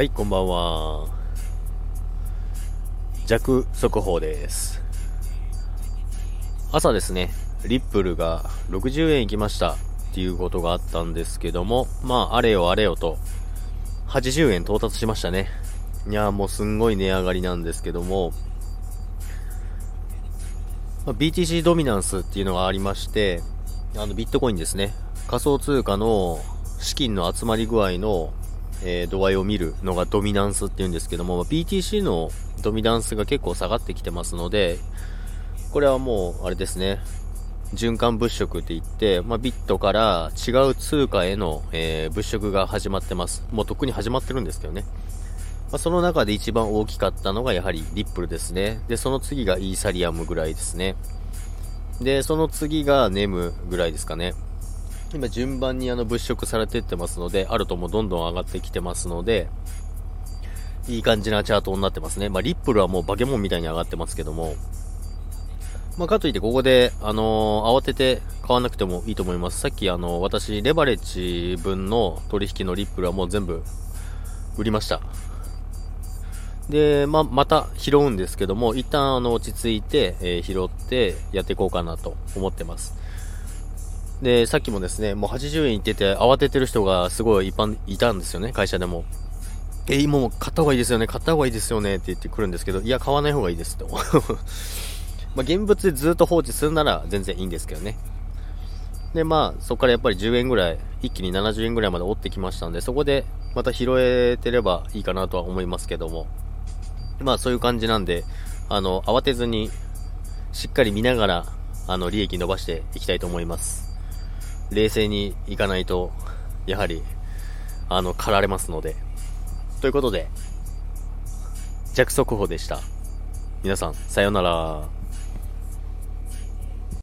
はい、こんばんは。弱速報です。朝ですね、リップルが60円行きましたっていうことがあったんですけども、まあ、あれよあれよと、80円到達しましたね。いやーもうすんごい値上がりなんですけども、まあ BTC ドミナンスっていうのがありまして、あのビットコインですね。仮想通貨の資金の集まり具合の、えー度合いを見るのがドミナンスっていうんですけども、BTC のドミナンスが結構下がってきてますので、これはもう、あれですね、循環物色って言って、まあ、ビットから違う通貨への、えー物色が始まってます。もうとっくに始まってるんですけどね。まあ、その中で一番大きかったのがやはりリップルですね。で、その次がイーサリアムぐらいですね。で、その次がネムぐらいですかね。今順番にあの物色されていってますので、あるともどんどん上がってきてますので、いい感じなチャートになってますね。まあ、リップルはもうバケモンみたいに上がってますけども、まあ、かといってここで、あのー慌てて買わなくてもいいと思います。さっきあの私、レバレッジ分の取引のリップルはもう全部売りました。で、まあ、また拾うんですけども、一旦あの落ち着いて、えー拾ってやっていこうかなと思ってます。で、さっきもですね、もう80円いってて慌ててる人がすごい一般いたんですよね、会社でも。えー、もう買った方がいいですよね、買った方がいいですよねって言ってくるんですけど、いや、買わない方がいいですと。ま、現物でずっと放置するなら全然いいんですけどね。で、まあ、そこからやっぱり10円ぐらい、一気に70円ぐらいまで折ってきましたんで、そこでまた拾えてればいいかなとは思いますけども。まあ、そういう感じなんで、あの、慌てずに、しっかり見ながら、あの、利益伸ばしていきたいと思います。冷静にいかないと、やはり、あの、狩られますので。ということで、弱速報でした。皆さん、さようなら。